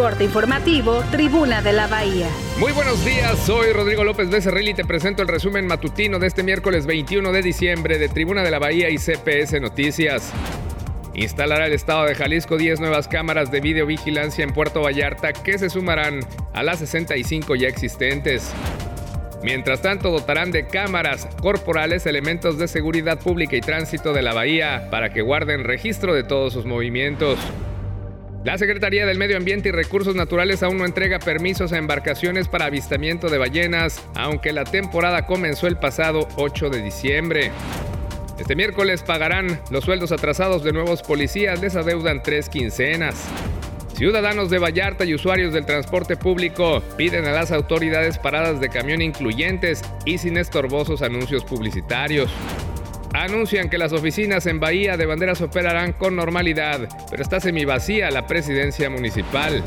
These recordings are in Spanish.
Corte informativo, Tribuna de la Bahía. Muy buenos días, soy Rodrigo López Becerril y te presento el resumen matutino de este miércoles 21 de diciembre de Tribuna de la Bahía y CPS Noticias. Instalará el Estado de Jalisco 10 nuevas cámaras de videovigilancia en Puerto Vallarta que se sumarán a las 65 ya existentes. Mientras tanto, dotarán de cámaras corporales elementos de seguridad pública y tránsito de la bahía para que guarden registro de todos sus movimientos. La Secretaría del Medio Ambiente y Recursos Naturales aún no entrega permisos a embarcaciones para avistamiento de ballenas, aunque la temporada comenzó el pasado 8 de diciembre. Este miércoles pagarán los sueldos atrasados de nuevos policías, les adeudan tres quincenas. Ciudadanos de Vallarta y usuarios del transporte público piden a las autoridades paradas de camión incluyentes y sin estorbosos anuncios publicitarios. Anuncian que las oficinas en Bahía de Banderas operarán con normalidad, pero está semivacía la presidencia municipal.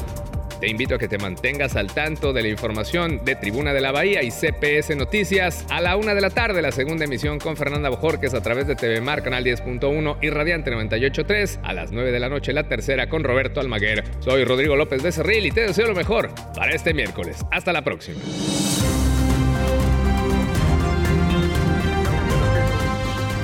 Te invito a que te mantengas al tanto de la información de Tribuna de la Bahía y CPS Noticias a la una de la tarde, la segunda emisión con Fernanda Bojorques a través de TV Mar, Canal 10.1 y Radiante 98.3. A las 9 de la noche, la tercera con Roberto Almaguer. Soy Rodrigo López de Cerril y te deseo lo mejor para este miércoles. Hasta la próxima.